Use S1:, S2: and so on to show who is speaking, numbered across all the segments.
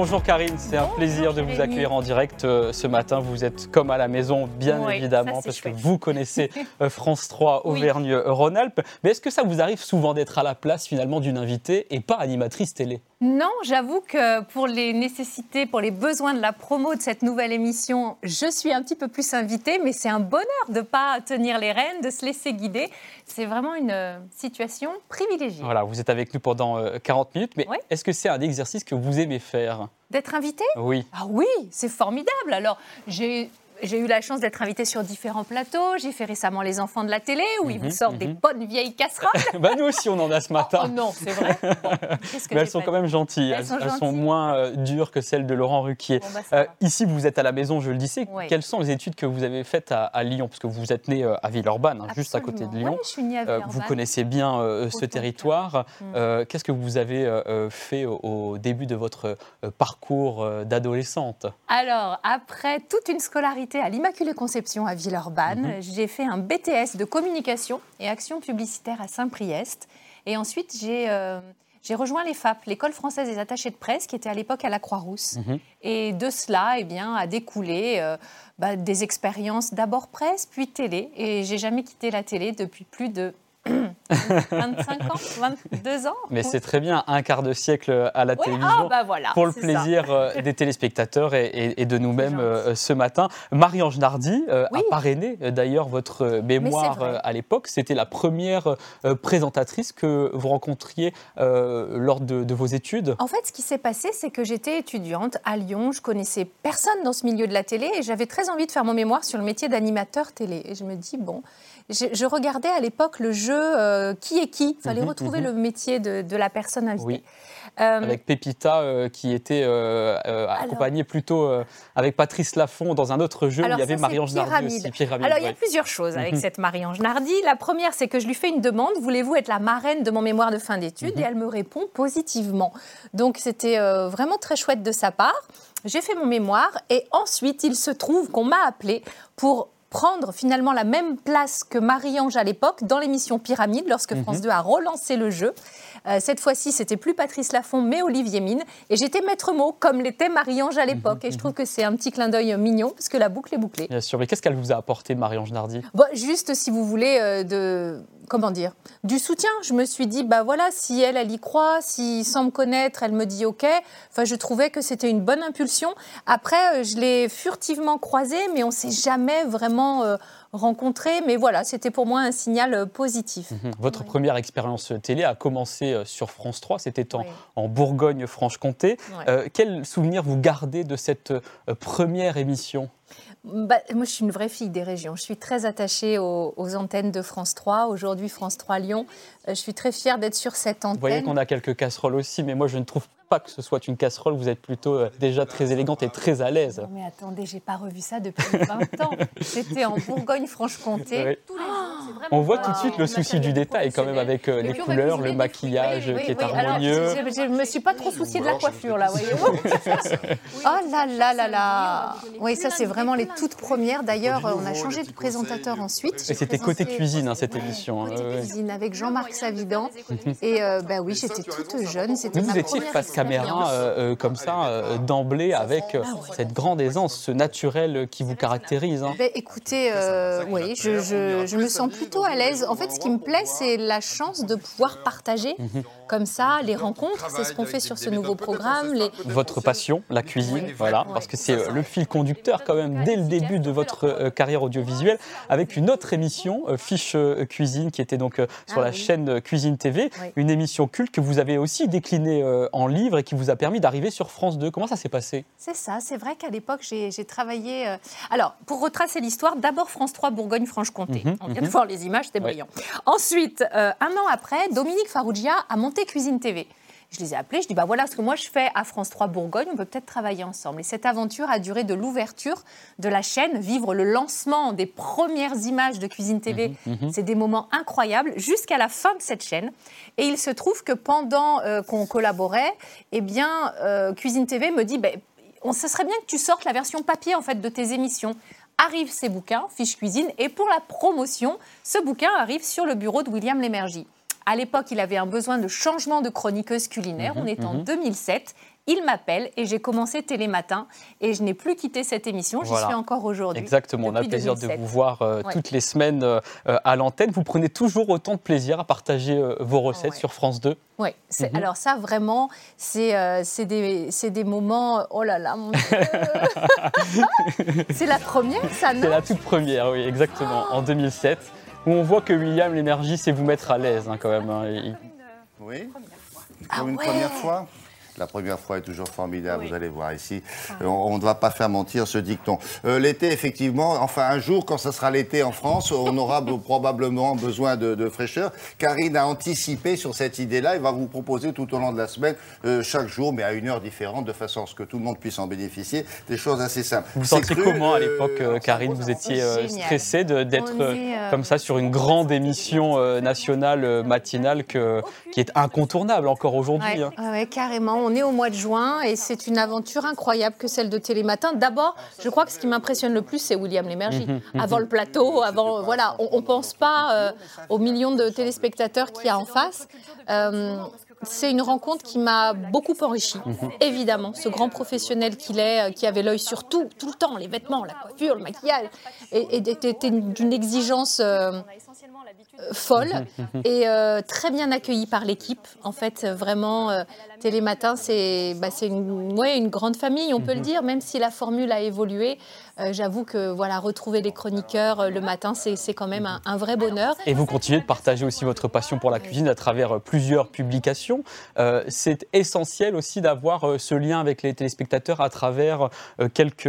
S1: Bonjour Karine, c'est un plaisir de vous accueillir en direct euh, ce matin. Vous êtes comme à la maison, bien
S2: Oui,
S1: évidemment,
S2: ça,
S1: parce que vous connaissez euh, France 3
S2: Oui.
S1: Auvergne-Rhône-Alpes. Mais est-ce que ça vous arrive souvent d'être à la place finalement d'une invitée et pas animatrice télé?
S2: Non, j'avoue que pour les nécessités, pour les besoins de la promo de cette nouvelle émission, je suis un petit peu plus invitée, mais c'est un bonheur de ne pas tenir les rênes, de se laisser guider. C'est vraiment une euh, situation privilégiée.
S1: Voilà, vous êtes avec nous pendant euh, 40 minutes, mais est-ce que c'est un exercice que vous aimez faire?
S2: D'être invitée
S1: Oui.
S2: Ah oui, c'est formidable. Alors, j'ai. J'ai eu la chance d'être invitée sur différents plateaux. J'ai fait récemment Les Enfants de la télé, où ils
S1: Mhm,
S2: vous sortent des
S1: mhm.
S2: bonnes vieilles casseroles.
S1: bah nous aussi on en a ce matin.
S2: Oh non, c'est vrai. Bon, qu'est-ce que
S1: Mais elles sont quand même gentilles.
S2: Elles sont gentilles.
S1: moins euh, dures que celles de Laurent Ruquier.
S2: Bon, bah,
S1: Euh, ici, vous êtes à la maison, je le disais. Quelles sont les études que vous avez faites à, à Lyon? Parce que vous êtes né euh, à Villeurbanne, hein, juste à côté de. Lyon.
S2: Ouais, je suis née à
S1: Euh, vous
S2: Villeurbanne.
S1: connaissez bien ce territoire.
S2: Mm.
S1: Qu'est-ce que vous avez fait au, au début de votre parcours d'adolescente?
S2: Alors, après toute une scolarité à l'Immaculée Conception à Villeurbanne,
S1: Mhm.
S2: j'ai fait un BTS de communication et action publicitaire à Saint-Priest. Et ensuite, j'ai euh, rejoint les FAP, l'École française des attachés de presse, qui était à l'époque à la Croix-Rousse.
S1: Mhm.
S2: Et de cela, eh bien, a découlé euh, bah, des expériences d'abord presse, puis télé. Et j'ai jamais quitté la télé depuis plus de 25 ans, 22 ans.
S1: Mais c'est très bien, un quart de siècle à la
S2: Ouais,
S1: télévision.
S2: ah, bah voilà,
S1: pour le
S2: ça.
S1: plaisir euh, des téléspectateurs et, et- et de nous-mêmes euh, ce matin. Marie-Ange Nardi euh,
S2: Oui.
S1: a parrainé d'ailleurs votre mémoire euh, à l'époque. C'était la première présentatrice que vous rencontriez lors de, de vos études.
S2: En fait, ce qui s'est passé, c'est que j'étais étudiante à Lyon. Je connaissais personne dans ce milieu de la télé et j'avais très envie de faire mon mémoire sur le métier d'animateur télé. Et je me dis, bon, je, je regardais à l'époque le jeu euh, Qui est qui? Il fallait
S1: Mhm,
S2: retrouver
S1: mhm.
S2: le métier de, de la personne invitée.
S1: Oui.
S2: Euh,
S1: Avec Pépita euh, qui était accompagnée plutôt avec Patrice Laffont dans un autre jeu. où il y avait Marie-Ange Nardi aussi. Pyramide,
S2: Alors, il y a plusieurs choses avec
S1: Mhm.
S2: cette Marie-Ange Nardi. La première, c'est que je lui fais une demande voulez-vous être la marraine de mon mémoire de fin d'études? Et elle me répond positivement. Donc, c'était vraiment très chouette de sa part. J'ai fait mon mémoire et ensuite, il se trouve qu'on m'a appelé pour prendre finalement la même place que Marie-Ange à l'époque dans l'émission Pyramide lorsque
S1: Mhm.
S2: France 2 a relancé le jeu. Euh, cette fois-ci, c'était plus Patrice Laffont, mais Olivier Mine. Et j'étais maître mot, comme l'était Marie-Ange à l'époque.
S1: Mhm.
S2: Et je trouve que c'est un petit clin d'œil mignon, parce que la boucle est bouclée.
S1: Bien sûr, mais qu'est-ce qu'elle vous a apporté, Marie-Ange Nardi?
S2: Bon, juste si vous voulez euh, de comment dire du soutien. Je me suis dit bah voilà si elle elle y croit, si sans me connaître elle me dit ok. Enfin je trouvais que c'était une bonne impulsion. Après euh, je l'ai furtivement croisée mais on s'est jamais vraiment euh, rencontré. Mais voilà c'était pour moi un signal euh, positif.
S1: Mhm. Votre
S2: Ouais.
S1: première expérience télé a commencé euh, sur France 3, c'était en,
S2: Ouais.
S1: en Bourgogne-Franche-Comté.
S2: Ouais.
S1: Quel souvenir vous gardez de cette première émission?
S2: Bah, moi, je suis une vraie fille des régions. Je suis très attachée aux, aux antennes de France 3. Aujourd'hui, France 3 Lyon. Euh, je suis très fière d'être sur cette antenne.
S1: Vous voyez qu'on a quelques casseroles aussi, mais moi je ne trouve pas que ce soit une casserole. Vous êtes plutôt euh, déjà très élégante et très à l'aise.
S2: Non mais attendez, j'ai pas revu ça depuis 20 ans. J'étais en Bourgogne-Franche-Comté. Tous les vraiment
S1: On voit tout de suite le souci du détail quand même avec euh, les couleurs, le maquillage qui est
S2: oui, oui. Alors,
S1: harmonieux.
S2: je, je- je me suis pas trop souciée de la coiffure là, voyez-vous. oh là là là là. Oui, ça c'est vraiment les toutes premières. D'ailleurs, on a changé de présentateur ensuite.
S1: Et
S2: J'ai
S1: c'était côté cuisine cette émission.
S2: Côté cuisine avec Jean-Marc Savidan. Et euh, bah oui, j'étais toute jeune.
S1: Vous étiez face caméra euh, euh, comme ça euh, d'emblée avec euh, cette grande aisance, ce naturel qui vous caractérise.
S2: Ben, écoutez, euh, oui, je, me sens plutôt à l'aise. En fait, ce qui me plaît, c'est la chance de pouvoir partager
S1: Mhm.
S2: comme ça les rencontres. C'est ce qu'on fait sur ce nouveau programme. Les...
S1: Votre passion, la cuisine, voilà, parce que c'est euh, le fil conducteur quand même dès le début de votre euh, carrière audiovisuelle, avec une autre émission, euh, Fiche Cuisine, qui était donc euh, sur
S2: Ah
S1: la
S2: oui.
S1: chaîne Cuisine TV,
S2: Oui.
S1: une émission culte que vous avez aussi déclinée en livre et qui vous a permis d'arriver sur France 2. Comment ça s'est passé?
S2: C'est ça, c'est vrai qu'à l'époque, j'ai travaillé. Alors, pour retracer l'histoire, d'abord France 3 Bourgogne-Franche-Comté. On vient de voir les images, c'était brillant. Ensuite, euh, un an après, Dominique Farrugia a monté Cuisine TV. Je les ai appelés, je dis bah voilà ce que moi je fais à France 3 Bourgogne, on peut peut-être travailler ensemble. Et cette aventure a duré de l'ouverture de la chaîne, vivre le lancement des premières images de Cuisine TV. Mhm, mhm. C'est des moments incroyables jusqu'à la fin de cette chaîne. Et il se trouve que pendant euh, qu'on collaborait, eh bien euh, Cuisine TV me dit bah, on, ce serait bien que tu sortes la version papier en fait de tes émissions arrivent ces bouquins, Fiche Cuisine, et pour la promotion, ce bouquin arrive sur le bureau de William Lémergie. À l'époque, il avait un besoin de changement de chroniqueuse culinaire. Mhm, on est en 2007. Il m'appelle et j'ai commencé Télématin et je n'ai plus quitté cette émission. J'y suis encore aujourd'hui.
S1: Exactement. On a le plaisir de vous voir euh, toutes les semaines euh, à l'antenne. Vous prenez toujours autant de plaisir à partager euh, vos recettes sur France 2
S2: Oui. Mhm. Alors ça, vraiment, c'est des, des, moments... Oh là là, mon Dieu C'est la première, ça,
S1: C'est la toute première, oui, exactement, en 2007 où on voit que William, l'énergie, c'est vous mettre à l'aise hein, quand même. Hein.
S3: Oui. Pour une première fois la première fois est toujours formidable, vous allez voir ici. Ah. On ne va pas faire mentir ce dicton. Euh, l'été, effectivement, enfin un jour, quand ce sera l'été en France, on aura probablement besoin de, fraîcheur. Karine a anticipé sur cette idée-là et va vous proposer tout au long de la semaine, euh, chaque jour, mais à une heure différente, de façon à ce que tout le monde puisse en bénéficier, des choses assez simples.
S1: Vous sentiez comment à l'époque, euh, Karine Vous étiez stressée d'être comme ça sur une grande émission nationale matinale que, qui est incontournable encore aujourd'hui.
S2: Oui, hein. carrément on est au mois de juin et c'est une aventure incroyable que celle de Télématin. D'abord, je crois que ce qui m'impressionne le plus, c'est William Lémergie. Mhm, mhm. Avant le plateau, avant, voilà, on ne pense pas euh, aux millions de téléspectateurs qu'il y a en face. Euh, c'est une rencontre qui m'a beaucoup enrichi, mhm. évidemment. Ce grand professionnel qu'il est, euh, qui avait l'œil sur tout, tout le temps, les vêtements, la coiffure, le maquillage, et, était d'une exigence folle et très bien accueilli par l'équipe. En fait, vraiment, Télématin, c'est bah, une, ouais, une grande famille, on peut le mhm. dire, même si la formule a évolué. Euh, j'avoue que voilà, retrouver les chroniqueurs euh, le matin, c'est quand même un, vrai bonheur.
S1: Et vous continuez de partager aussi votre passion pour la cuisine à travers euh, plusieurs publications. c'est essentiel aussi d'avoir ce lien avec les téléspectateurs à travers quelques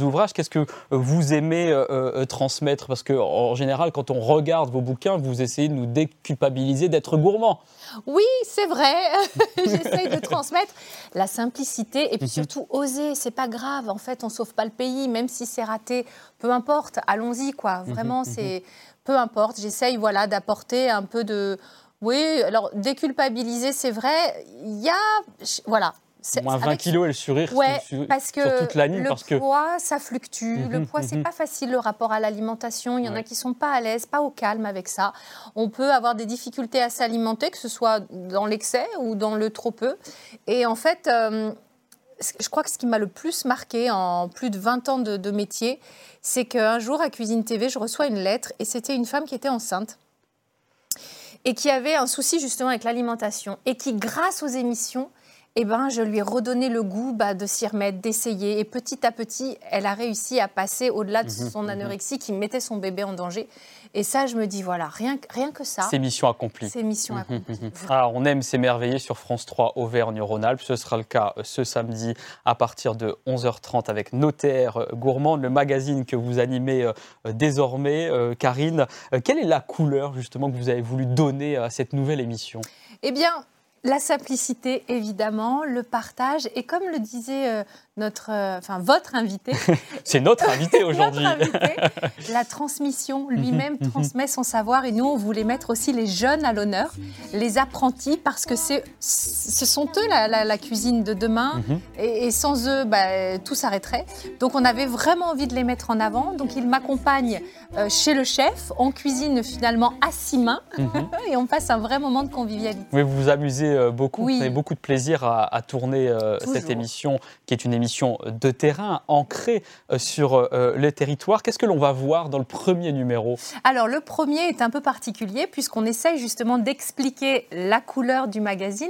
S1: ouvrages. Qu'est-ce que vous aimez transmettre? Parce qu'en général, quand on regarde vos bouquins, vous essayez de nous déculpabiliser d'être gourmand.
S2: Oui, c'est vrai. J'essaye de transmettre la simplicité et puis mhm. surtout oser. C'est pas grave. En fait, on sauve pas le pays, même si c'est raté. Peu importe. Allons-y, quoi. Mhm, Vraiment, mhm. c'est peu importe. J'essaye, voilà, d'apporter un peu de. Oui, alors déculpabiliser, c'est vrai. Il y a, voilà,
S1: Moins 20 kilos et le sourire
S2: parce que sur toute la ligne. Le poids, ça fluctue. le mhm, poids, c'est mhm. pas facile le rapport à l'alimentation. Il y en a qui sont pas à l'aise, pas au calme avec ça. On peut avoir des difficultés à s'alimenter, que ce soit dans l'excès ou dans le trop peu. Et en fait, euh, je crois que ce qui m'a le plus marqué en plus de 20 ans de, de métier, c'est qu'un jour à Cuisine TV, je reçois une lettre et c'était une femme qui était enceinte et qui avait un souci justement avec l'alimentation et qui, grâce aux émissions, eh ben, je lui ai redonné le goût bah, de s'y remettre, d'essayer. Et petit à petit, elle a réussi à passer au-delà de mhm, son mhm. anorexie qui mettait son bébé en danger. Et ça, je me dis, voilà, rien, rien que ça.
S1: C'est mission accomplie.
S2: C'est mission mhm,
S1: accomplie. Ah, on aime s'émerveiller sur France 3 Auvergne-Rhône-Alpes. Ce sera le cas euh, ce samedi à partir de 11h30 avec Notaire euh, Gourmand, le magazine que vous animez euh, désormais. Karine, quelle est la couleur justement que vous avez voulu donner à cette nouvelle émission?
S2: Eh bien, la simplicité, évidemment, le partage, et comme le disait euh, notre, euh, enfin votre invité.
S1: C'est notre invité aujourd'hui.
S2: la transmission, lui-même mhm, mhm. transmet son savoir, et nous, on voulait mettre aussi les jeunes à l'honneur, les apprentis, parce que c'est, ce sont eux la, cuisine de demain, mhm. et, sans eux, bah, tout s'arrêterait. Donc, on avait vraiment envie de les mettre en avant. Donc, ils m'accompagnent euh, chez le chef, on cuisine finalement à six mains, et on passe un vrai moment de convivialité.
S1: Oui, vous vous amusez euh, beaucoup, avez beaucoup de plaisir à, tourner euh, cette émission, qui est une émission de terrain ancrée euh, sur le territoire. Qu'est-ce que l'on va voir dans le premier numéro?
S2: Alors, le premier est un peu particulier, puisqu'on essaye justement d'expliquer la couleur du magazine.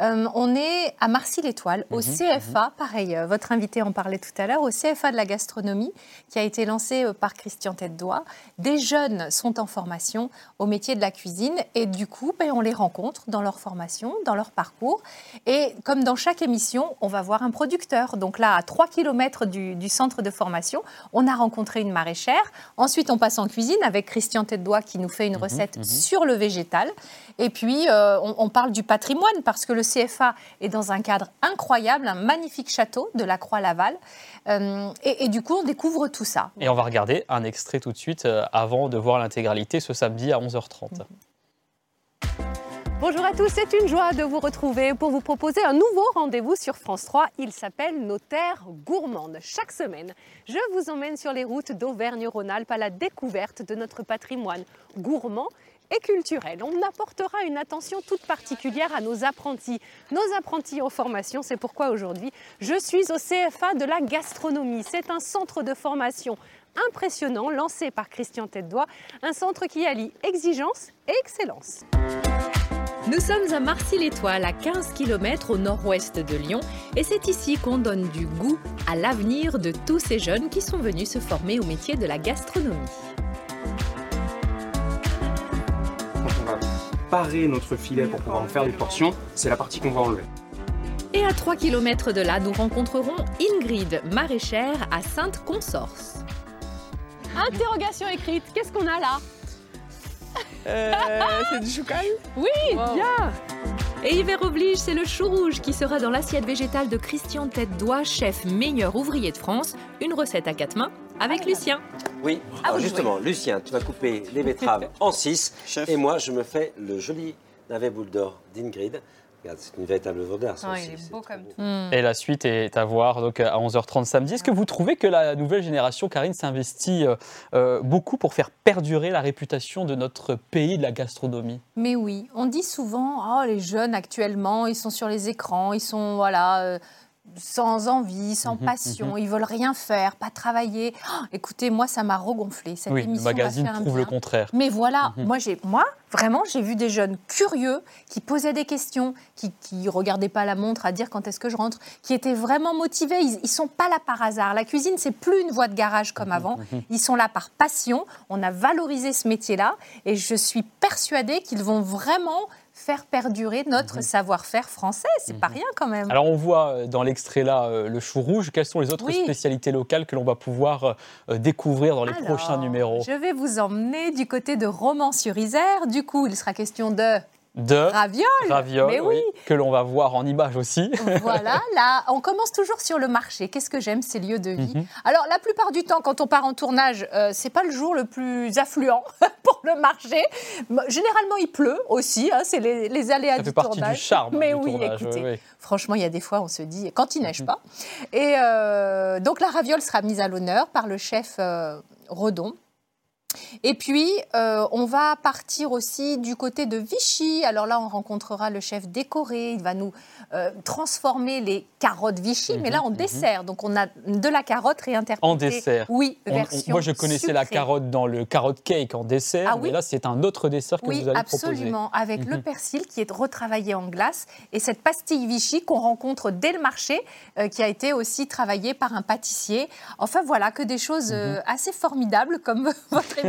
S2: on est à Marcy-l'Étoile, au mhm, CFA, mhm. pareil, votre invité en parlait tout à l'heure, au CFA de la gastronomie, qui a été lancé par Christian Tête-Doigt. Des jeunes sont en formation au métier de la cuisine, et du coup, ben, on les rencontre dans leur formation dans leur parcours. Et comme dans chaque émission, on va voir un producteur. Donc là, à 3 km du, centre de formation, on a rencontré une maraîchère. Ensuite, on passe en cuisine avec Christian Tête-Doigt qui nous fait une mhm, recette mhm. sur le végétal. Et puis, euh, on, parle du patrimoine parce que le CFA est dans un cadre incroyable, un magnifique château de la Croix-Laval. Euh, et, du coup, on découvre tout ça.
S1: Et on va regarder un extrait tout de suite euh, avant de voir l'intégralité ce samedi à 11h30.
S4: Bonjour à tous, c'est une joie de vous retrouver pour vous proposer un nouveau rendez-vous sur France 3. Il s'appelle Nos terres gourmandes. Chaque semaine, je vous emmène sur les routes d'Auvergne-Rhône-Alpes à la découverte de notre patrimoine gourmand et culturel. On apportera une attention toute particulière à nos apprentis. Nos apprentis en formation, c'est pourquoi aujourd'hui, je suis au CFA de la gastronomie. C'est un centre de formation impressionnant lancé par Christian Tête-Doigt, un centre qui allie exigence et excellence. Nous sommes à Marcy-l'Étoile, à 15 km au nord-ouest de Lyon, et c'est ici qu'on donne du goût à l'avenir de tous ces jeunes qui sont venus se former au métier de la gastronomie.
S5: notre filet pour pouvoir en faire des portions, c'est la partie qu'on va enlever.
S4: Et à 3 km de là, nous rencontrerons Ingrid, maraîchère à Sainte-Consorce. Interrogation écrite, qu'est-ce qu'on a là?
S6: C'est du choucal
S4: Oui, bien. Et hiver oblige, c'est le chou rouge qui sera dans l'assiette végétale de Christian Tête d'Oie, chef meilleur ouvrier de France. Une recette à quatre mains avec ah, Lucien.
S7: Oui, alors justement, Lucien, tu vas couper les betteraves en six. Et moi, je me fais le joli navet boule d'or d'Ingrid c'est une véritable œuvre d'art.
S2: il est beau comme tout.
S1: Et la suite est à voir donc, à 11h30 samedi. Est-ce que vous trouvez que la nouvelle génération, Karine, s'investit euh, euh, beaucoup pour faire perdurer la réputation de notre pays de la gastronomie?
S2: Mais oui, on dit souvent, oh, les jeunes actuellement, ils sont sur les écrans, ils sont voilà, euh, sans envie, sans mhm, passion, mhm. ils veulent rien faire, pas travailler. Oh, écoutez, moi, ça m'a regonflé.
S1: Cette oui, émission le magazine prouve le contraire.
S2: Mais voilà, mhm. moi, j'ai, moi, vraiment, j'ai vu des jeunes curieux qui posaient des questions, qui ne regardaient pas la montre à dire quand est-ce que je rentre, qui étaient vraiment motivés. Ils ne sont pas là par hasard. La cuisine, c'est plus une voie de garage comme avant. Ils sont là par passion. On a valorisé ce métier-là et je suis persuadée qu'ils vont vraiment faire perdurer notre mhm. savoir-faire français. C'est pas mhm. rien quand même.
S1: Alors on voit euh, dans l'extrait là euh, le chou rouge. Quelles sont les autres spécialités locales que l'on va pouvoir euh, découvrir dans les prochains numéros?
S2: Je vais vous emmener du côté de Romans-sur-Isère. Du coup, il sera question de
S1: de
S2: ravioles,
S1: oui. que l'on va voir en image aussi.
S2: voilà, là, on commence toujours sur le marché. Qu'est-ce que j'aime, ces lieux de vie. Mhm. Alors, la plupart du temps, quand on part en tournage, euh, c'est pas le jour le plus affluent pour le marché. Généralement, il pleut aussi. Hein, c'est les, les, aléas
S1: Ça
S2: du
S1: fait partie
S2: Du
S1: charme.
S2: Mais oui, écoutez, franchement, il y a des fois, on se dit quand il neige mhm. pas. Et euh, donc, la raviole sera mise à l'honneur par le chef euh, Redon. Et puis, euh, on va partir aussi du côté de Vichy. Alors là, on rencontrera le chef décoré. Il va nous euh, transformer les carottes Vichy, mais là en mhm, mhm. dessert. Donc on a de la carotte réinterprétée.
S1: En dessert.
S2: Oui, version
S1: Moi, je connaissais la carotte dans le carotte cake en dessert, ah, mais là, c'est un autre dessert que vous allez
S2: proposer.
S1: Oui,
S2: absolument, avec le mhm. persil qui est retravaillé en glace et cette pastille Vichy qu'on rencontre dès le marché, euh, qui a été aussi travaillée par un pâtissier. Enfin voilà, que des choses assez formidables comme votre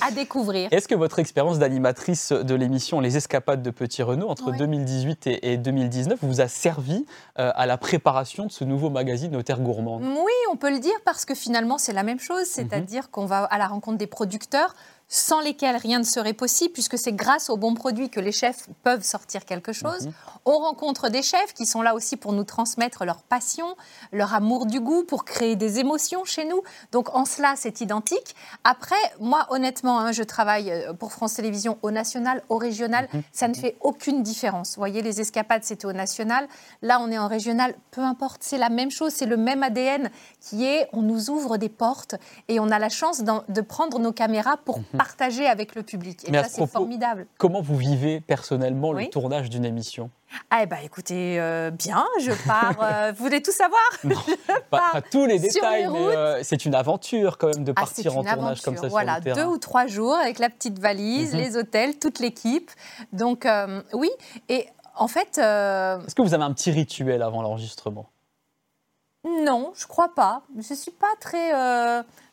S2: à découvrir.
S1: Est-ce que votre expérience d'animatrice de l'émission Les Escapades de Petit Renault entre 2018 et, 2019 vous a servi euh, à la préparation de ce nouveau magazine Nos Terres Gourmandes
S2: Oui, on peut le dire parce que finalement c'est la même chose, c'est-à-dire qu'on va à la rencontre des producteurs sans lesquels rien ne serait possible, puisque c'est grâce aux bons produits que les chefs peuvent sortir quelque chose. Mhm. On rencontre des chefs qui sont là aussi pour nous transmettre leur passion, leur amour du goût, pour créer des émotions chez nous. Donc en cela, c'est identique. Après, moi, honnêtement, hein, je travaille euh, pour France Télévisions au national, au régional. Mhm. Ça ne fait aucune différence. Vous voyez, les escapades, c'était au national. Là, on est en régional. Peu importe, c'est la même chose. C'est le même ADN qui est, on nous ouvre des portes et on a la chance de prendre nos caméras pour mhm. Partager avec le public. Et ça, c'est formidable.
S1: Comment vous vivez personnellement le tournage d'une émission?
S2: Ah bah écoutez, euh, bien, je pars. Euh, vous voulez tout savoir?
S1: Non, pas, tous les détails, mais euh, c'est une aventure quand même de ah, partir en tournage comme ça
S2: voilà,
S1: sur le
S2: deux ou trois jours avec la petite valise, mhm. les hôtels, toute l'équipe. Donc oui, et en fait.
S1: Est-ce que vous avez un petit rituel avant l'enregistrement?
S2: Non, je crois pas. Je suis pas très.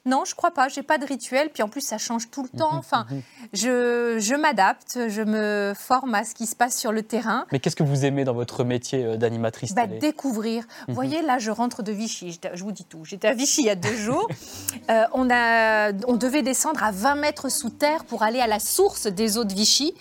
S2: Non, je crois pas. J'ai pas de rituel. Puis en plus, ça change tout le temps. Enfin, je, je m'adapte. Je me forme à ce qui se passe sur le terrain.
S1: Mais qu'est-ce que vous aimez dans votre métier euh, d'animatrice
S2: Bah, découvrir. Vous voyez, là, je rentre de Vichy. Je vous dis tout. J'étais à Vichy il y a deux jours. Euh, on, a, on devait descendre à 20 mètres sous terre pour aller à la source des eaux de Vichy.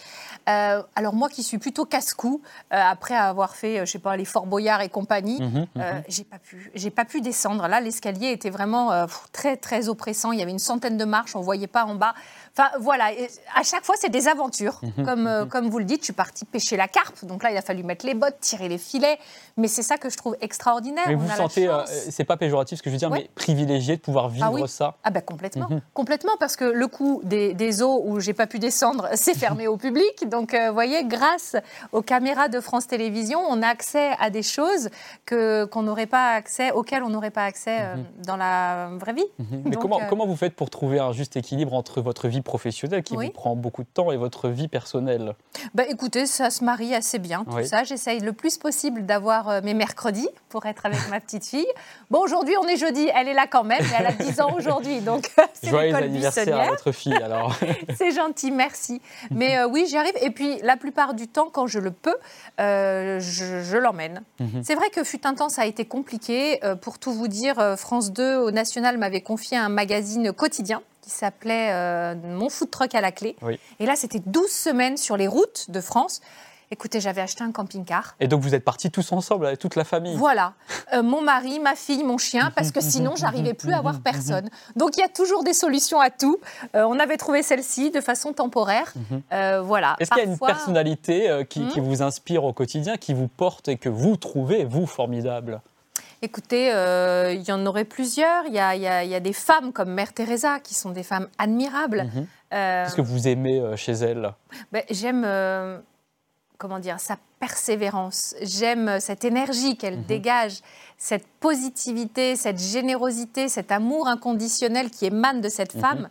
S2: Euh, alors moi qui suis plutôt casse-cou, euh, après avoir fait, euh, je sais pas, les Fort Boyard et compagnie,
S1: Mhm,
S2: euh, j'ai pas pu, j'ai pas pu descendre. Là, l'escalier était vraiment très très oppressant. Il y avait une centaine de marches, on voyait pas en bas. Enfin voilà, et à chaque fois c'est des aventures.
S1: Mhm,
S2: Comme euh, comme vous le dites, je suis partie pêcher la carpe, donc là il a fallu mettre les bottes, tirer les filets. Mais c'est ça que je trouve extraordinaire.
S1: Mais
S2: On
S1: vous
S2: a
S1: sentez, euh, c'est pas péjoratif ce que je veux dire,
S2: Ouais.
S1: mais privilégié de pouvoir vivre
S2: oui.
S1: ça
S2: Ah ben complètement,
S1: Mhm.
S2: complètement parce que le coup des, des eaux où j'ai pas pu descendre, c'est fermé au public. Donc euh, vous voyez, grâce aux caméras de France Télévisions, on a accès à des choses que qu'on n'aurait pas accès, auxquelles on n'aurait pas accès euh, dans la vraie vie.
S1: Mhm. Mais
S2: Donc,
S1: comment,
S2: euh,
S1: comment vous faites pour trouver un juste équilibre entre votre vie professionnelle qui
S2: Oui.
S1: vous prend beaucoup de temps et votre vie personnelle
S2: Ben, écoutez, ça se marie assez bien tout
S1: Oui.
S2: ça. J'essaye le plus possible d'avoir euh, mes mercredis pour être avec ma petite fille. Bon, aujourd'hui on est jeudi, elle est là quand même, mais elle a 10 ans aujourd'hui, donc c'est
S1: Joyeux anniversaire à votre fille alors.
S2: C'est gentil, merci. Mais euh, oui, j'y arrive. Et puis, la plupart du temps, quand je le peux, euh, je, je l'emmène.
S1: Mhm.
S2: C'est vrai que fut un temps, ça a été compliqué. Euh, pour tout vous dire, euh, France 2 au National m'avait confié un magazine quotidien qui s'appelait euh, Mon food truck à la clé.
S1: Oui.
S2: Et là, c'était 12 semaines sur les routes de France. Écoutez, j'avais acheté un camping-car.
S1: Et donc vous êtes partis tous ensemble avec toute la famille.
S2: Voilà, Euh, mon mari, ma fille, mon chien, parce que sinon, j'arrivais plus à voir personne. Donc, il y a toujours des solutions à tout. Euh, on avait trouvé celle-ci de façon temporaire. Euh, voilà.
S1: Est-ce qu'il y a une personnalité qui,
S2: Mhm.
S1: qui vous inspire au quotidien, qui vous porte et que vous trouvez, vous, formidable?
S2: Écoutez, euh, il y en aurait plusieurs. Il y a, y y des femmes comme Mère Teresa qui sont des femmes admirables.
S1: Mhm.
S2: Euh,
S1: Qu'est-ce que vous aimez euh, chez elle?
S2: ben, J'aime, euh, comment dire, sa persévérance. J'aime cette énergie qu'elle
S1: Mhm.
S2: dégage, cette positivité, cette générosité, cet amour inconditionnel qui émane de cette femme.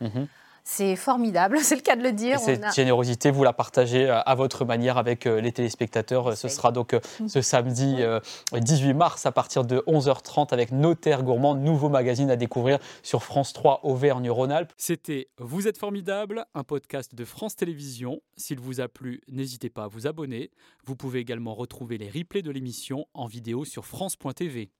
S2: C'est formidable, c'est le cas de le
S1: Et
S2: dire.
S1: cette
S2: a-
S1: générosité, vous la partagez euh, à votre manière avec euh, les téléspectateurs. Euh, Ce sera donc ce samedi euh, 18 mars à partir de 11h30 avec Notaire Gourmand, nouveau magazine à découvrir sur France 3 Auvergne-Rhône-Alpes. C'était Vous êtes formidable, un podcast de France Télévisions. S'il vous a plu, n'hésitez pas à vous abonner. Vous pouvez également retrouver les replays de l'émission en vidéo sur France.tv.